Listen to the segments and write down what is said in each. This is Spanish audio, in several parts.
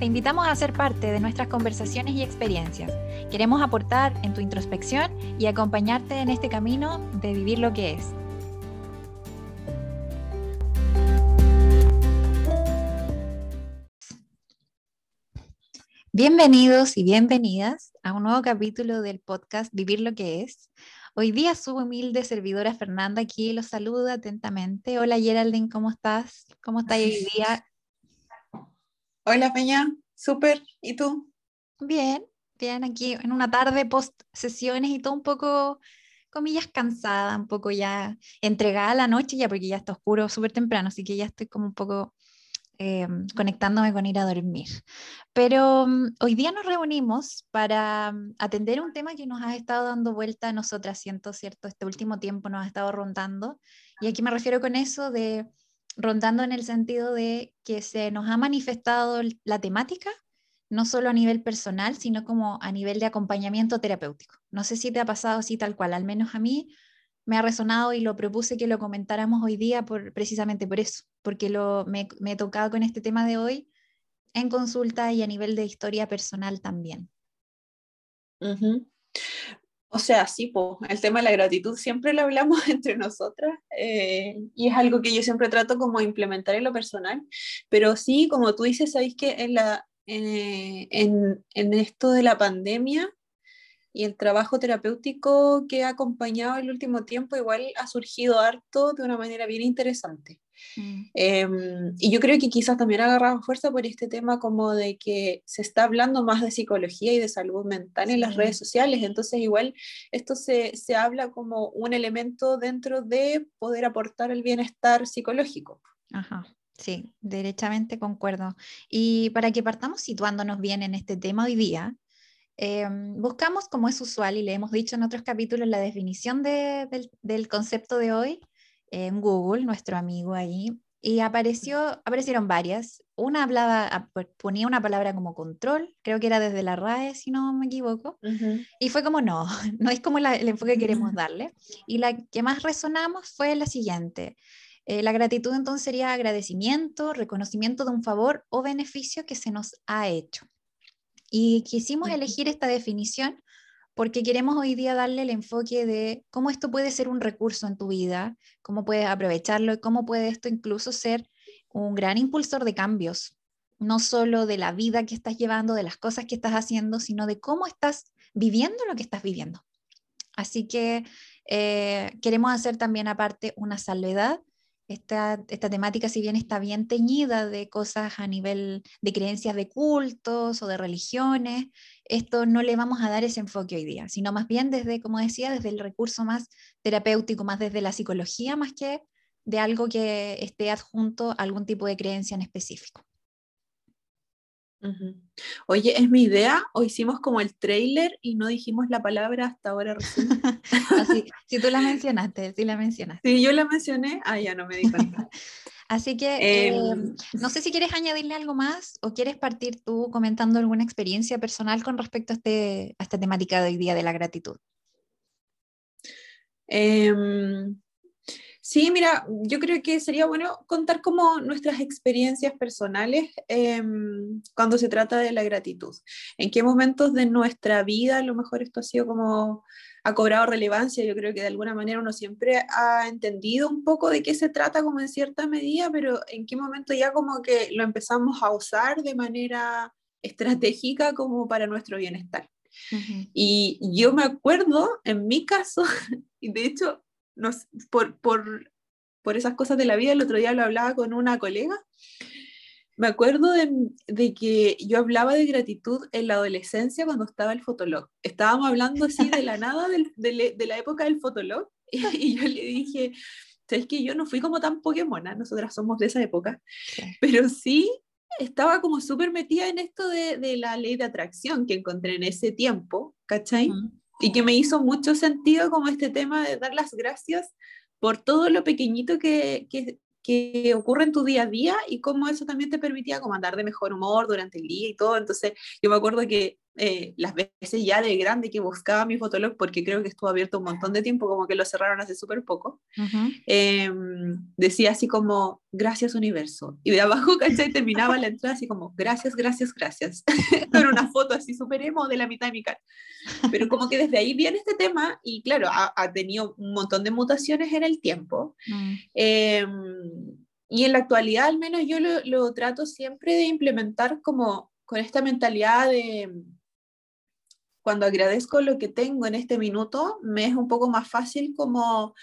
Te invitamos a ser parte de nuestras conversaciones y experiencias. Queremos aportar en tu introspección y acompañarte en este camino de vivir lo que es. Bienvenidos y bienvenidas a un nuevo capítulo del podcast Vivir lo que es. Hoy día su humilde servidora Fernanda aquí los saluda atentamente. Hola Geraldine, ¿cómo estás? ¿Cómo estás hoy día? Hola Peña, súper. ¿Y tú? Bien, bien, aquí en una tarde post sesiones y todo un poco, comillas, cansada, un poco ya entregada a la noche ya porque ya está oscuro súper temprano, así que ya estoy como un poco eh, conectándome con ir a dormir. Pero um, hoy día nos reunimos para um, atender un tema que nos ha estado dando vuelta a nosotras, siento, ¿cierto? Este último tiempo nos ha estado rondando. Y aquí me refiero con eso de rondando en el sentido de que se nos ha manifestado la temática, no solo a nivel personal, sino como a nivel de acompañamiento terapéutico. No sé si te ha pasado así tal cual, al menos a mí me ha resonado y lo propuse que lo comentáramos hoy día por, precisamente por eso, porque lo, me, he tocado con este tema de hoy en consulta y a nivel de historia personal también. O sea, sí, el tema de la gratitud siempre lo hablamos entre nosotras eh, y es algo que yo siempre trato como implementar en lo personal, pero sí, como tú dices, sabéis que en, la, en, en, esto de la pandemia y el trabajo terapéutico que ha acompañado el último tiempo igual ha surgido harto de una manera bien interesante. Mm. Em, y yo creo que quizás también ha agarrado fuerza por este tema como de que se está hablando más de psicología y de salud mental en las redes sociales, entonces igual esto se, se habla como un elemento dentro de poder aportar el bienestar psicológico. Ajá. Sí, derechamente concuerdo. Y para que partamos situándonos bien en este tema hoy día, em, buscamos, como es usual y le hemos dicho en otros capítulos, la definición de, del, del, concepto de hoy en Google, nuestro amigo ahí, y apareció, aparecieron varias. Una hablaba, ponía una palabra como control, creo que era desde la RAE, si no me equivoco, y fue como no, no es como el enfoque que queremos darle. Y la que más resonamos fue la siguiente. Eh, la gratitud entonces sería agradecimiento, reconocimiento de un favor o beneficio que se nos ha hecho. Y quisimos elegir esta definición porque queremos hoy día darle el enfoque de cómo esto puede ser un recurso en tu vida, cómo puedes aprovecharlo y cómo puede esto incluso ser un gran impulsor de cambios, no solo de la vida que estás llevando, de las cosas que estás haciendo, sino de cómo estás viviendo lo que estás viviendo. Así que eh, queremos hacer también aparte una salvedad esta, esta, temática, si bien está bien teñida de cosas a nivel de creencias de cultos o de religiones, esto no le vamos a dar ese enfoque hoy día, sino más bien desde, como decía, desde el recurso más terapéutico, más desde la psicología, más que de algo que esté adjunto a algún tipo de creencia en específico. Oye, es mi idea, o hicimos como el trailer y no dijimos la palabra hasta ahora Así, si tú la mencionaste, sí la mencionaste. Sí, yo la mencioné, ah, ya no me di cuenta. Así que em, em, no sé si quieres añadirle algo más o quieres partir tú comentando alguna experiencia personal con respecto a, este, a esta temática de hoy día de la gratitud. Eh, Sí, mira, yo creo que sería bueno contar como nuestras experiencias personales em, cuando se trata de la gratitud. En qué momentos de nuestra vida a lo mejor esto ha sido como ha cobrado relevancia. Yo creo que de alguna manera uno siempre ha entendido un poco de qué se trata como en cierta medida, pero en qué momento ya como que lo empezamos a usar de manera estratégica como para nuestro bienestar. Y yo me acuerdo, en mi caso, y de hecho por, por, por, esas cosas de la vida, el otro día lo hablaba con una colega. Me acuerdo de, de, que yo hablaba de gratitud en la adolescencia cuando estaba el Fotolog. Estábamos hablando así de la nada de, de, la época del Fotolog y, yo le dije, ¿sabes que yo no fui como tan Pokémona? Nosotras somos de esa época, pero sí estaba como súper metida en esto de, de, la ley de atracción que encontré en ese tiempo, ¿cachai? Y que me hizo mucho sentido como este tema de dar las gracias por todo lo pequeñito que, que, que ocurre en tu día a día y cómo eso también te permitía como andar de mejor humor durante el día y todo. Entonces, yo me acuerdo que eh, las veces ya de grande que buscaba mi fotolog, porque creo que estuvo abierto un montón de tiempo, como que lo cerraron hace súper poco, em, decía así como, gracias universo. Y de abajo, ¿cachai? Terminaba la entrada así como, gracias, gracias, gracias. Con una foto así súper emo de la mitad de mi cara. Pero como que desde ahí viene este tema y claro, ha, tenido un montón de mutaciones en el tiempo. Mm. Em, y en la actualidad al menos yo lo, lo trato siempre de implementar como con esta mentalidad de cuando agradezco lo que tengo en este minuto, me es un poco más fácil como,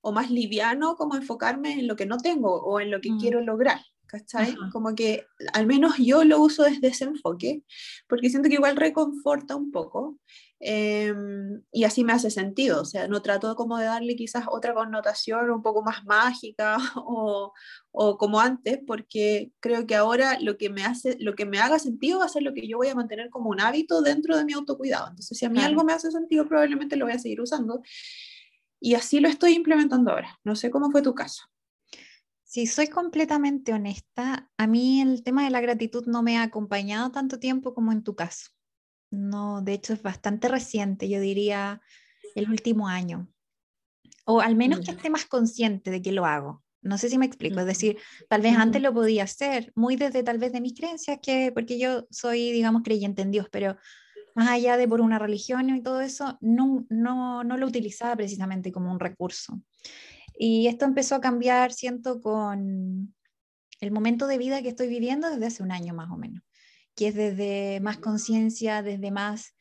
o más liviano como enfocarme en lo que no tengo o en lo que mm. quiero lograr. ¿Cachai? Como que al menos yo lo uso desde ese enfoque, porque siento que igual reconforta un poco em, y así me hace sentido, o sea, no trato como de darle quizás otra connotación un poco más mágica o, o como antes, porque creo que ahora lo que me hace, lo que me haga sentido va a ser lo que yo voy a mantener como un hábito dentro de mi autocuidado. Entonces, si a mí algo me hace sentido, probablemente lo voy a seguir usando. Y así lo estoy implementando ahora. No sé cómo fue tu caso. Si soy completamente honesta, a mí el tema de la gratitud no me ha acompañado tanto tiempo como en tu caso. No, de hecho es bastante reciente, yo diría el último año. O al menos que esté más consciente de que lo hago. No sé si me explico, es decir, tal vez antes lo podía hacer, muy desde tal vez de mis creencias, que porque yo soy, digamos, creyente en Dios, pero más allá de por una religión y todo eso, no, no, no lo utilizaba precisamente como un recurso. Y esto empezó a cambiar, siento, con el momento de vida que estoy viviendo desde hace un año más o menos, que es desde más conciencia, desde más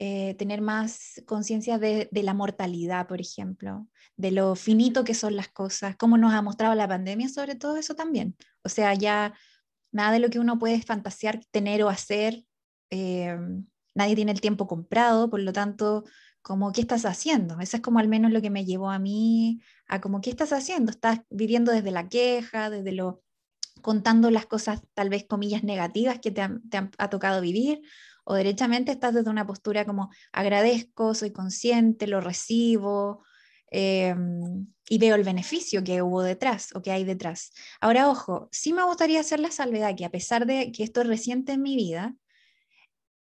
eh, tener más conciencia de, la mortalidad, por ejemplo, de lo finito que son las cosas, como nos ha mostrado la pandemia, sobre todo eso también. O sea, ya nada de lo que uno puede fantasear, tener o hacer, eh, nadie tiene el tiempo comprado, por lo tanto, como, ¿qué estás haciendo? Eso es como al menos lo que me llevó a mí, a como, ¿qué estás haciendo? Estás viviendo desde la queja, desde lo contando las cosas tal vez comillas negativas que te, te han, ha tocado vivir, o derechamente estás desde una postura como agradezco, soy consciente, lo recibo em, y veo el beneficio que hubo detrás o que hay detrás. Ahora, ojo, sí me gustaría hacer la salvedad que a pesar de que esto es reciente en mi vida,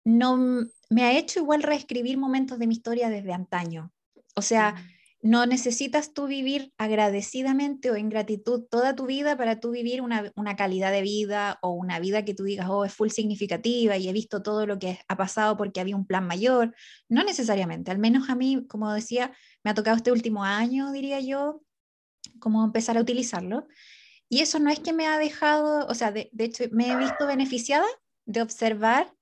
no me ha hecho igual reescribir momentos de mi historia desde antaño. O sea, no necesitas tú vivir agradecidamente o en gratitud toda tu vida para tú vivir una, calidad de vida o una vida que tú digas, oh, es full significativa y he visto todo lo que ha pasado porque había un plan mayor. No necesariamente, al menos a mí, como decía, me ha tocado este último año, diría yo, como empezar a utilizarlo. Y eso no es que me ha dejado, o sea, de, hecho me he visto beneficiada de observar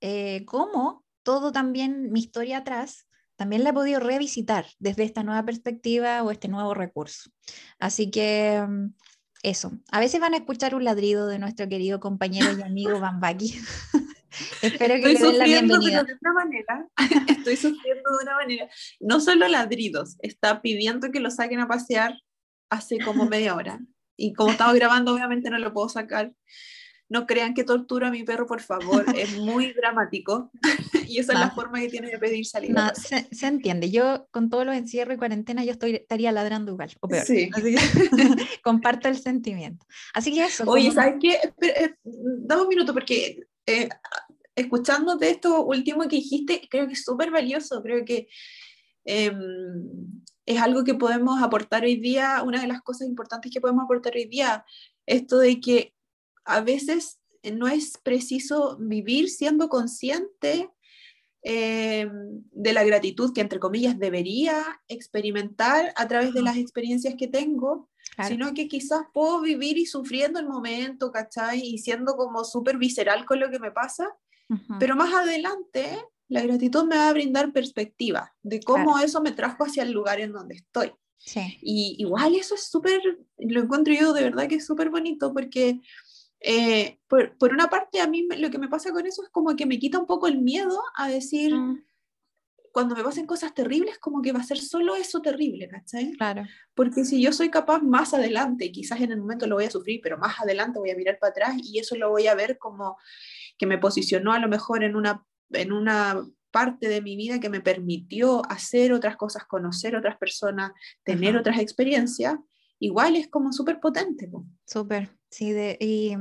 eh, cómo todo también mi historia atrás también la he podido revisitar desde esta nueva perspectiva o este nuevo recurso. Así que mm, eso, a veces van a escuchar un ladrido de nuestro querido compañero y amigo Bambaki. Espero que estoy le den la bienvenida. De una manera, estoy sufriendo de una manera. No solo ladridos, está pidiendo que lo saquen a pasear hace como media hora. Y como estaba grabando, obviamente no lo puedo sacar no crean que tortura a mi perro, por favor, es muy dramático y esa es la forma que tiene de pedir salida. se, entiende, yo con todos los encierros y cuarentena yo estoy, estaría ladrando igual, o peor. Sí. comparto el sentimiento. Así que eso. Oye, ¿sabes qué? Eh, dame un minuto porque eh, escuchándote esto último que dijiste, creo que es súper valioso, creo que... Em, es algo que podemos aportar hoy día, una de las cosas importantes que podemos aportar hoy día, esto de que a veces no es preciso vivir siendo consciente eh, de la gratitud que, entre comillas, debería experimentar a través de las experiencias que tengo, sino que quizás puedo vivir y sufriendo el momento, ¿cachai? Y siendo como súper visceral con lo que me pasa, pero más adelante la gratitud me va a brindar perspectiva de cómo eso me trajo hacia el lugar en donde estoy. Y igual eso es súper, lo encuentro yo de verdad que es súper bonito porque eh, por, por, una parte, a mí lo que me pasa con eso es como que me quita un poco el miedo a decir, mm. cuando me pasen cosas terribles, como que va a ser solo eso terrible, ¿cachai? Claro. Porque si yo soy capaz más adelante, quizás en el momento lo voy a sufrir, pero más adelante voy a mirar para atrás y eso lo voy a ver como que me posicionó a lo mejor en una, en una parte de mi vida que me permitió hacer otras cosas, conocer otras personas, tener otras experiencias, igual es como súper potente. Súper, sí, y,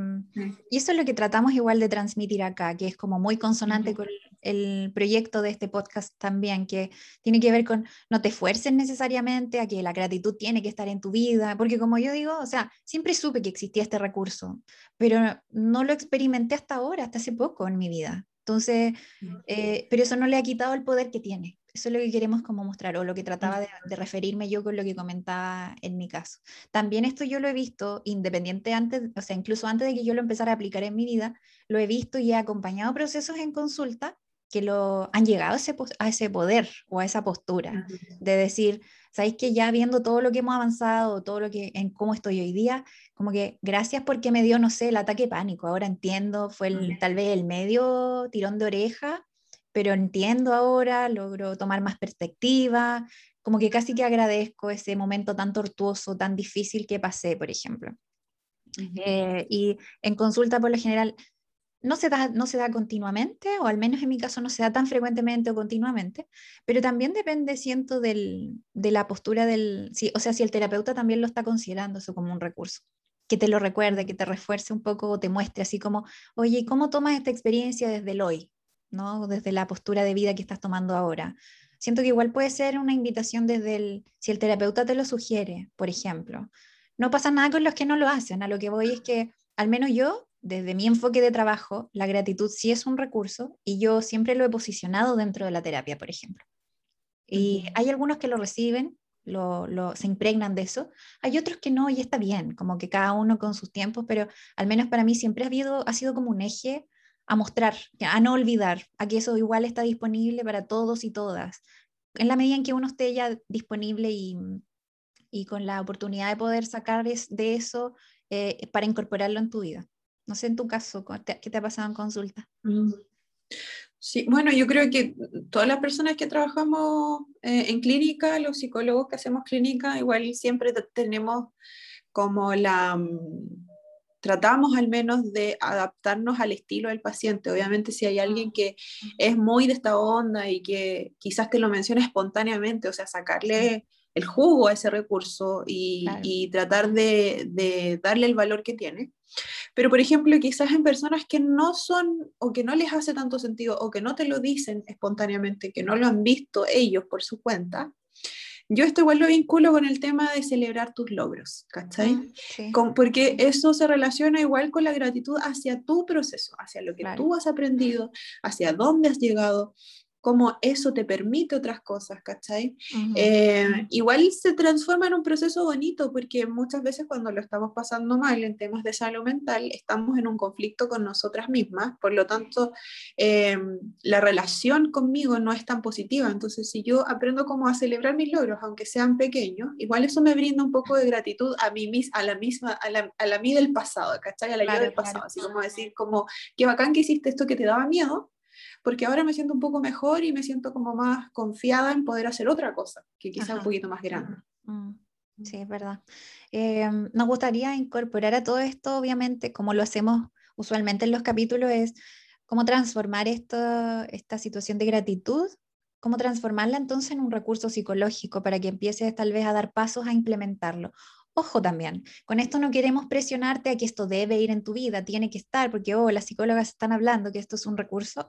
y, eso es lo que tratamos igual de transmitir acá, que es como muy consonante con el proyecto de este podcast también, que tiene que ver con no te esfuerces necesariamente a que la gratitud tiene que estar en tu vida, porque como yo digo, o sea, siempre supe que existía este recurso, pero no lo experimenté hasta ahora, hasta hace poco en mi vida. Entonces, eh, pero eso no le ha quitado el poder que tiene. Eso es lo que queremos como mostrar, o lo que trataba de, referirme yo con lo que comentaba en mi caso. También esto yo lo he visto, independiente antes, o sea, incluso antes de que yo lo empezara a aplicar en mi vida, lo he visto y he acompañado procesos en consulta que lo, han llegado a ese, a ese poder o a esa postura de decir, sabéis que ya viendo todo lo que hemos avanzado, todo lo que en cómo estoy hoy día, como que gracias porque me dio, no sé, el ataque pánico, ahora entiendo, fue el, tal vez el medio tirón de oreja, pero entiendo ahora, logro tomar más perspectiva, como que casi que agradezco ese momento tan tortuoso, tan difícil que pasé, por ejemplo. Eh, y en consulta, por lo general, no se, da, no se da continuamente, o al menos en mi caso no se da tan frecuentemente o continuamente, pero también depende, siento, del, de la postura del, o sea, si el terapeuta también lo está considerando eso como un recurso, que te lo recuerde, que te refuerce un poco o te muestre así como, oye, ¿cómo tomas esta experiencia desde el hoy? ¿No? Desde la postura de vida que estás tomando ahora. Siento que igual puede ser una invitación desde el, si el terapeuta te lo sugiere, por ejemplo. No pasa nada con los que no lo hacen, a lo que voy es que al menos yo, desde mi enfoque de trabajo, la gratitud sí es un recurso y yo siempre lo he posicionado dentro de la terapia, por ejemplo. Y hay algunos que lo reciben, lo, lo, se impregnan de eso. Hay otros que no, y está bien, como que cada uno con sus tiempos, pero al menos para mí siempre ha, habido, ha sido como un eje a mostrar, a no olvidar, a que eso igual está disponible para todos y todas. En la medida en que uno esté ya disponible y, y con la oportunidad de poder sacar de eso eh, para incorporarlo en tu vida. No sé en tu caso, ¿qué te ha pasado en consulta? Mm. Sí, bueno, yo creo que todas las personas que trabajamos eh, en clínica, los psicólogos que hacemos clínica, igual siempre tenemos como la, mm, tratamos al menos de adaptarnos al estilo del paciente. Obviamente si hay alguien que es muy de esta onda y que quizás te lo menciona espontáneamente, o sea, sacarle el jugo a ese recurso y, tratar de, darle el valor que tiene. Pero, por ejemplo, quizás en personas que no son o que no les hace tanto sentido o que no te lo dicen espontáneamente, que no lo han visto ellos por su cuenta, yo esto igual lo vinculo con el tema de celebrar tus logros, ¿cachai? Ah, porque eso se relaciona igual con la gratitud hacia tu proceso, hacia lo que tú has aprendido, hacia dónde has llegado cómo eso te permite otras cosas, ¿cachai? Eh, igual se transforma en un proceso bonito porque muchas veces cuando lo estamos pasando mal en temas de salud mental, estamos en un conflicto con nosotras mismas, por lo tanto, eh, la relación conmigo no es tan positiva. Entonces, si yo aprendo cómo a celebrar mis logros, aunque sean pequeños, igual eso me brinda un poco de gratitud a mí a la misma, a la, a la mí del pasado, ¿cachai? A la yo del pasado, así como decir, como, qué bacán que hiciste esto que te daba miedo, porque ahora me siento un poco mejor y me siento como más confiada en poder hacer otra cosa, que quizá un poquito más grande. Mm, sí, es verdad. Em, nos gustaría incorporar a todo esto, obviamente, como lo hacemos usualmente en los capítulos, es cómo transformar esta situación de gratitud, cómo transformarla entonces en un recurso psicológico para que empieces tal vez a dar pasos a implementarlo. Ojo también, con esto no queremos presionarte a que esto debe ir en tu vida, tiene que estar, porque oh, las psicólogas están hablando que esto es un recurso.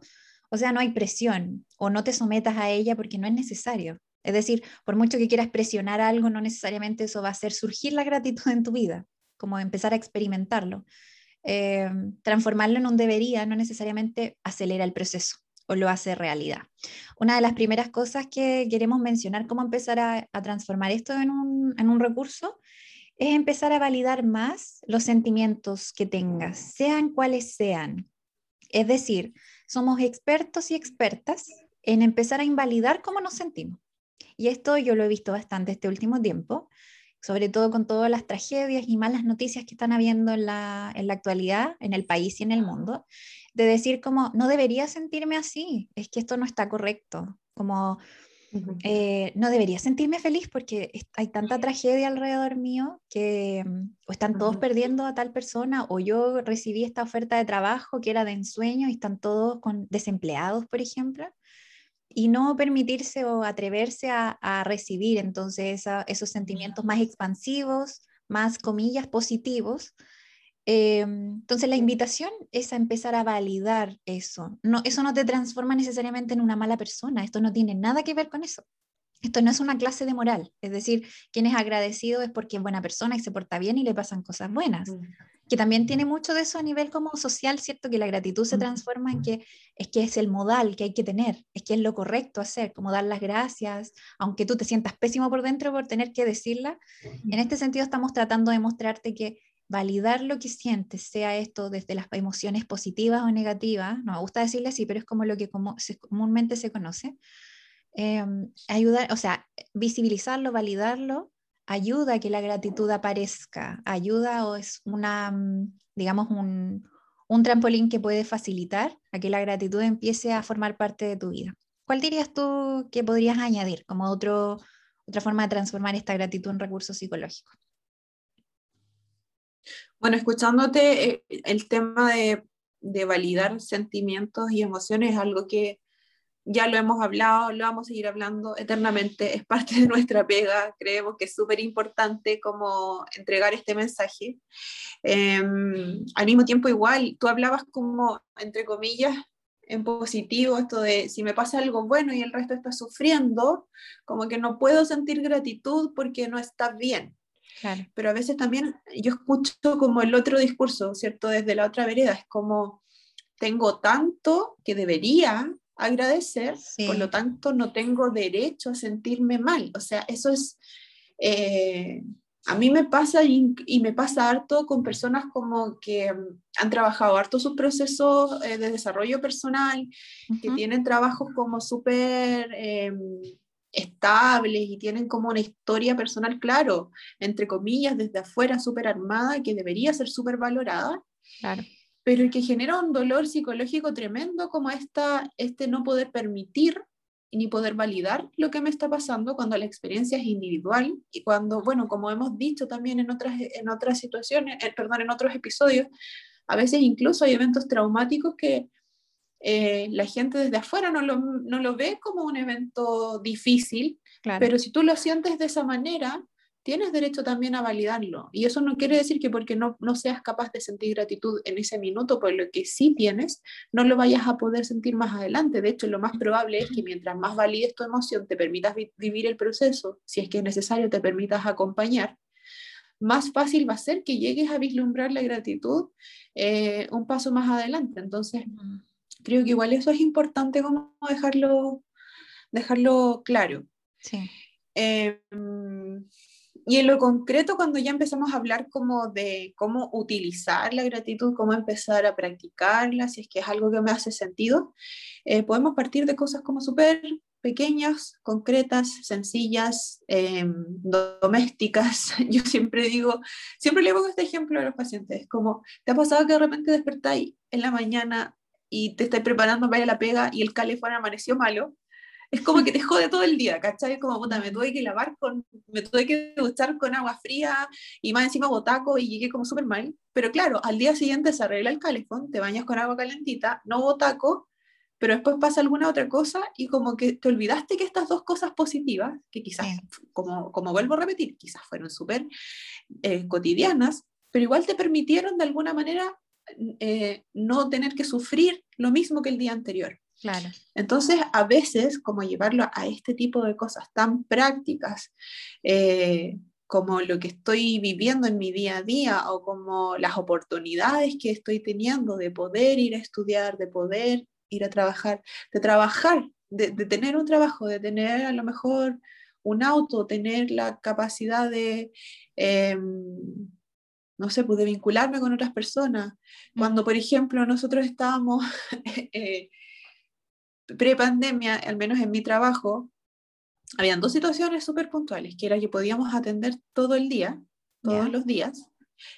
O sea, no hay presión o no te sometas a ella porque no es necesario. Es decir, por mucho que quieras presionar algo, no necesariamente eso va a hacer surgir la gratitud en tu vida, como empezar a experimentarlo. Eh, transformarlo en un debería no necesariamente acelera el proceso o lo hace realidad. Una de las primeras cosas que queremos mencionar, cómo empezar a, transformar esto en un, en un recurso, es empezar a validar más los sentimientos que tengas, sean cuales sean. Es decir, somos expertos y expertas en empezar a invalidar cómo nos sentimos. Y esto yo lo he visto bastante este último tiempo, sobre todo con todas las tragedias y malas noticias que están habiendo en la, en la actualidad, en el país y en el mundo, de decir como, no debería sentirme así, es que esto no está correcto, como eh, no debería sentirme feliz porque hay tanta tragedia alrededor mío que mm, o están todos perdiendo a tal persona o yo recibí esta oferta de trabajo que era de ensueño y están todos con desempleados, por ejemplo. y no permitirse o atreverse a, recibir entonces esos sentimientos más expansivos, más comillas positivos. Eh, entonces la invitación es a empezar a validar eso. No, eso no te transforma necesariamente en una mala persona, esto no tiene nada que ver con eso. Esto no es una clase de moral, es decir, quien es agradecido es porque es buena persona y se porta bien y le pasan cosas buenas que también tiene mucho de eso a nivel como social, ¿cierto? Que la gratitud se transforma en que es que es el modal que hay que tener, es que es lo correcto hacer, como dar las gracias, aunque tú te sientas pésimo por dentro por tener que decirla. En este sentido estamos tratando de mostrarte que validar lo que sientes, sea esto desde las emociones positivas o negativas, no me gusta decirle así, pero es como lo que comúnmente se conoce, em, ayudar, o sea, visibilizarlo, validarlo, ayuda a que la gratitud aparezca, ayuda o es una, mm, digamos, un, un trampolín que puede facilitar a que la gratitud empiece a formar parte de tu vida. ¿Cuál dirías tú que podrías añadir como otro, otra forma de transformar esta gratitud en recurso psicológico? Bueno, escuchándote, eh, el tema de, validar sentimientos y emociones es algo que ya lo hemos hablado, lo vamos a seguir hablando eternamente, es parte de nuestra pega, creemos que es súper importante como entregar este mensaje. Em, al mismo tiempo igual, tú hablabas como, entre comillas, en positivo, esto de si me pasa algo bueno y el resto está sufriendo, como que no puedo sentir gratitud porque no está bien. Pero a veces también yo escucho como el otro discurso, ¿cierto? Desde la otra vereda, es como, tengo tanto que debería agradecer, por lo tanto no tengo derecho a sentirme mal. O sea, eso es, eh, a mí me pasa y, me pasa harto con personas como que mm, han trabajado harto sus procesos eh, de desarrollo personal, que tienen trabajos como súper em, estables y tienen como una historia personal, claro, entre comillas, desde afuera súper armada, que debería ser súper valorada. Claro pero que genera un dolor psicológico tremendo como esta, este no poder permitir ni poder validar lo que me está pasando cuando la experiencia es individual y cuando, bueno, como hemos dicho también en otras, en otras situaciones, eh, perdón, en otros episodios, a veces incluso hay eventos traumáticos que eh, la gente desde afuera no lo, no lo, ve como un evento difícil, pero si tú lo sientes de esa manera, tienes derecho también a validarlo. Y eso no quiere decir que porque no, no seas capaz de sentir gratitud en ese minuto por lo que sí tienes, no lo vayas a poder sentir más adelante. De hecho, lo más probable es que mientras más valides tu emoción, te permitas vivir el proceso, si es que es necesario, te permitas acompañar, más fácil va a ser que llegues a vislumbrar la gratitud eh, un paso más adelante. Entonces, creo que igual eso es importante como dejarlo, dejarlo claro. Sí. Em, y en lo concreto, cuando ya empezamos a hablar como de cómo utilizar la gratitud, cómo empezar a practicarla, si es que es algo que me hace sentido, eh, podemos partir de cosas como súper pequeñas, concretas, sencillas, em, domésticas. Yo siempre digo, siempre le pongo este ejemplo a los pacientes, como, ¿te ha pasado que de repente despertáis en la mañana y te estáis preparando para ir a la pega y el calefón amaneció malo? es como que te jode todo el día, ¿cachai? Como, puta, me tuve que lavar con, me tuve que duchar con agua fría y más encima botaco y llegué como súper mal. Pero claro, al día siguiente se arregla el calefón, te bañas con agua calentita, no botaco, pero después pasa alguna otra cosa y como que te olvidaste que estas dos cosas positivas, que quizás, como, como vuelvo a repetir, quizás fueron súper eh, cotidianas, pero igual te permitieron de alguna manera eh, no tener que sufrir lo mismo que el día anterior. Claro. Entonces, a veces, como llevarlo a este tipo de cosas tan prácticas, eh, como lo que estoy viviendo en mi día a día o como las oportunidades que estoy teniendo de poder ir a estudiar, de poder ir a trabajar, de trabajar, de, tener un trabajo, de tener a lo mejor un auto, tener la capacidad de, em, no sé, pues de vincularme con otras personas. Cuando, por ejemplo, nosotros estábamos eh, pre-pandemia, al menos en mi trabajo, habían dos situaciones súper puntuales, que era que podíamos atender todo el día, todos los días,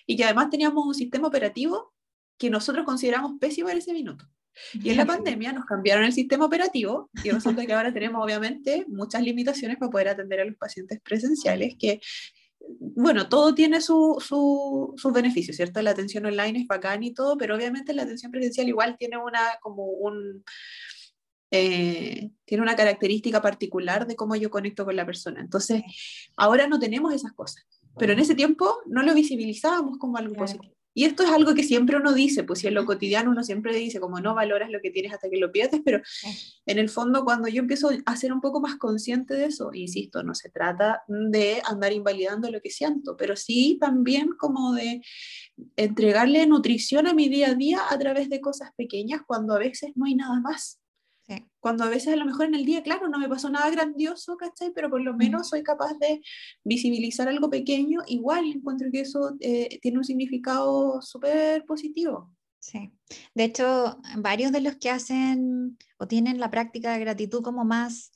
y que además teníamos un sistema operativo que nosotros consideramos pésimo en ese minuto. Y en la pandemia nos cambiaron el sistema operativo y resulta que ahora tenemos obviamente muchas limitaciones para poder atender a los pacientes presenciales que, bueno, todo tiene sus su, su beneficios, ¿cierto? La atención online es bacán y todo, pero obviamente la atención presencial igual tiene una como un eh, tiene una característica particular de cómo yo conecto con la persona. Entonces, ahora no tenemos esas cosas, pero en ese tiempo no lo visibilizábamos como algo positivo. Y esto es algo que siempre uno dice, pues si en lo cotidiano uno siempre dice como no valoras lo que tienes hasta que lo pierdes, pero en el fondo cuando yo empiezo a ser un poco más consciente de eso, insisto, no se trata de andar invalidando lo que siento, pero sí también como de entregarle nutrición a mi día a día a través de cosas pequeñas cuando a veces no hay nada más. Cuando a veces a lo mejor en el día, claro, no me pasó nada grandioso, ¿cachai? Pero por lo menos soy capaz de visibilizar algo pequeño, igual encuentro que eso eh, tiene un significado súper positivo. Sí, de hecho, varios de los que hacen o tienen la práctica de gratitud como más,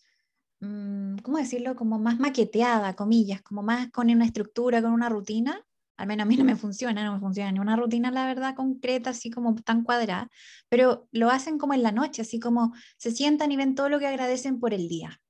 mm, ¿cómo decirlo? Como más maqueteada, comillas, como más con una estructura, con una rutina, al menos a mí no me funciona, no me funciona ni una rutina, la verdad, concreta, así como tan cuadrada, pero lo hacen como en la noche, así como se sientan y ven todo lo que agradecen por el día.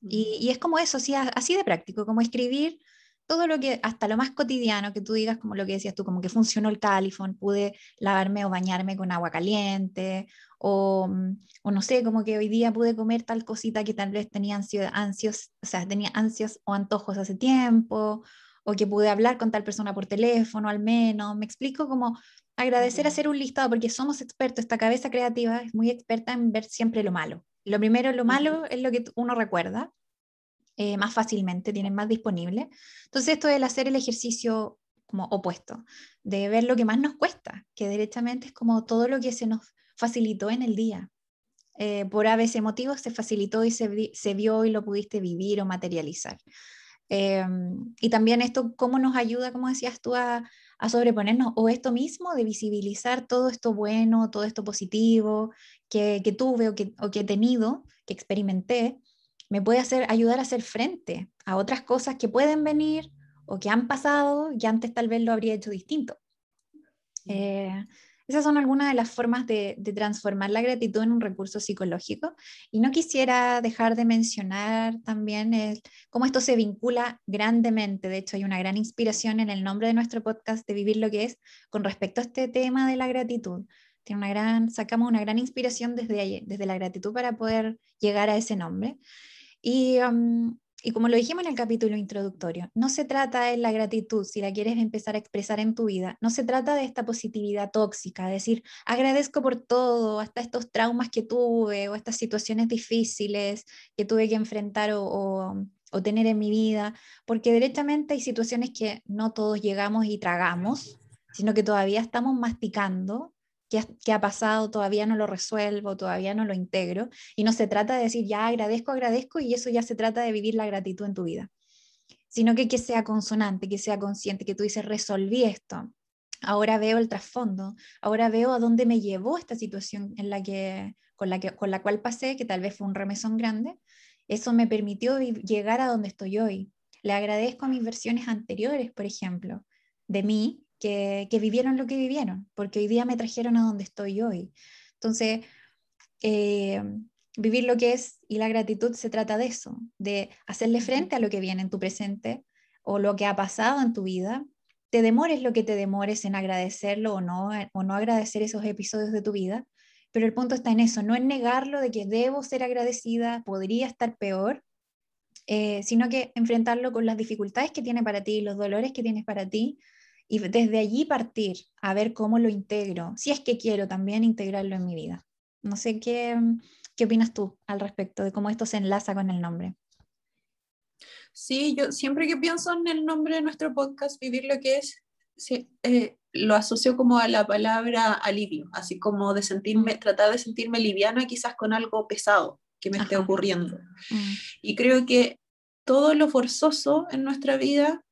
Y, es como eso, así, así de práctico, como escribir todo lo que, hasta lo más cotidiano, que tú digas, como lo que decías tú, como que funcionó el califón, pude lavarme o bañarme con agua caliente, o, mm, o, no sé, como que hoy día pude comer tal cosita que tal vez tenía ansios, o sea, tenía ansias o antojos hace tiempo, o que pude hablar con tal persona por teléfono al menos. Me explico como agradecer hacer un listado, porque somos expertos, esta cabeza creativa es muy experta en ver siempre lo malo. Lo primero, lo malo es lo que uno recuerda eh, más fácilmente, tiene más disponible. Entonces esto es hacer el ejercicio como opuesto, de ver lo que más nos cuesta, que derechamente es como todo lo que se nos facilitó en el día. Eh, por a veces motivos se facilitó y se, se vio y lo pudiste vivir o materializar. Em, y también esto, cómo nos ayuda, como decías tú, a, sobreponernos, o esto mismo, de visibilizar todo esto bueno, todo esto positivo que, que tuve o que, o que, he tenido, que experimenté, me puede hacer, ayudar a hacer frente a otras cosas que pueden venir o que han pasado y antes tal vez lo habría hecho distinto. Eh, esas son algunas de las formas de, transformar la gratitud en un recurso psicológico. Y no quisiera dejar de mencionar también cómo esto se vincula grandemente. De hecho, hay una gran inspiración en el nombre de nuestro podcast de Vivir lo que es con respecto a este tema de la gratitud. Tiene una gran, sacamos una gran inspiración desde, desde la gratitud para poder llegar a ese nombre. Y um, y como lo dijimos en el capítulo introductorio, no se trata de la gratitud, si la quieres empezar a expresar en tu vida, no se trata de esta positividad tóxica, decir, agradezco por todo, hasta estos traumas que tuve o estas situaciones difíciles que tuve que enfrentar o, o tener en mi vida, porque directamente hay situaciones que no todos llegamos y tragamos, sino que todavía estamos masticando qué ha, pasado, todavía no lo resuelvo, todavía no lo integro. Y no se trata de decir, ya agradezco, agradezco, y eso ya se trata de vivir la gratitud en tu vida, sino que que sea consonante, que sea consciente, que tú dices, resolví esto, ahora veo el trasfondo, ahora veo a dónde me llevó esta situación en la que, con, la que, con la cual pasé, que tal vez fue un remesón grande, eso me permitió llegar a donde estoy hoy. Le agradezco a mis versiones anteriores, por ejemplo, de mí, que, vivieron lo que vivieron, porque hoy día me trajeron a donde estoy hoy. Entonces, eh, vivir lo que es y la gratitud se trata de eso, de hacerle frente a lo que viene en tu presente o lo que ha pasado en tu vida. Te demores lo que te demores en agradecerlo o no, eh, o no agradecer esos episodios de tu vida, pero el punto está en eso, no en negarlo de que debo ser agradecida, podría estar peor, eh, sino que enfrentarlo con las dificultades que tiene para ti, los dolores que tienes para ti, y desde allí partir a ver cómo lo integro, si es que quiero también integrarlo en mi vida. No sé qué, qué opinas tú al respecto de cómo esto se enlaza con el nombre. Sí, yo siempre que pienso en el nombre de nuestro podcast, Vivir lo que es, eh, lo asocio como a la palabra alivio, así como de sentirme, mm. tratar de sentirme liviana quizás con algo pesado que me esté ocurriendo. Mm. Y creo que todo lo forzoso en nuestra vida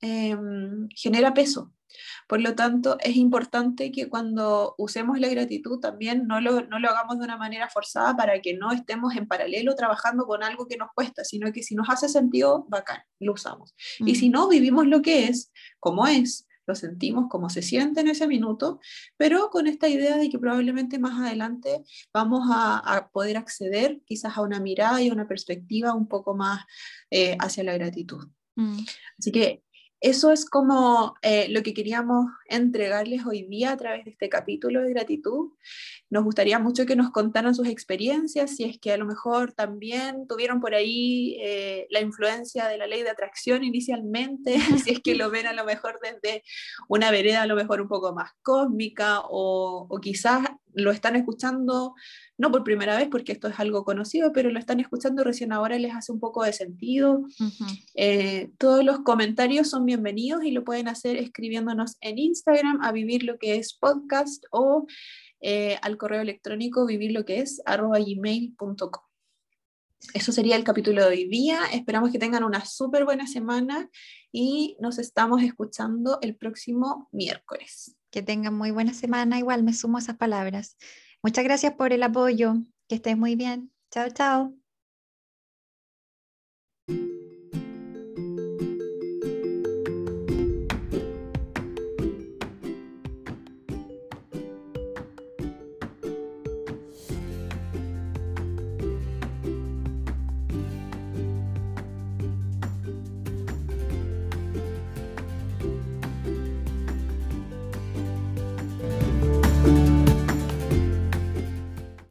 Em, genera peso. Por lo tanto, es importante que cuando usemos la gratitud también no lo, no lo hagamos de una manera forzada para que no estemos en paralelo trabajando con algo que nos cuesta, sino que si nos hace sentido, bacán, lo usamos. Y si mm. no, vivimos lo que es, como es, lo sentimos como se siente en ese minuto, pero con esta idea de que probablemente más adelante vamos a, poder acceder quizás a una mirada y a una perspectiva un poco más eh, hacia la gratitud. Mm. Así que eso es como eh, lo que queríamos entregarles hoy día a través de este capítulo de gratitud. Nos gustaría mucho que nos contaran sus experiencias, si es que a lo mejor también tuvieron por ahí eh, la influencia de la ley de atracción inicialmente, si es que lo ven a lo mejor desde una vereda a lo mejor un poco más cósmica o, o quizás lo están escuchando no por primera vez porque esto es algo conocido, pero lo están escuchando recién ahora y les hace un poco de sentido. Eh, todos los comentarios son bienvenidos y lo pueden hacer escribiéndonos en Instagram a vivir lo que es podcast o eh, al correo electrónico vivir lo que es arroba gmail.com. Eso sería el capítulo de hoy día. Esperamos que tengan una súper buena semana y nos estamos escuchando el próximo miércoles. Que tengan muy buena semana. Igual me sumo a esas palabras. Muchas gracias por el apoyo. Que estés muy bien. Chao, chao.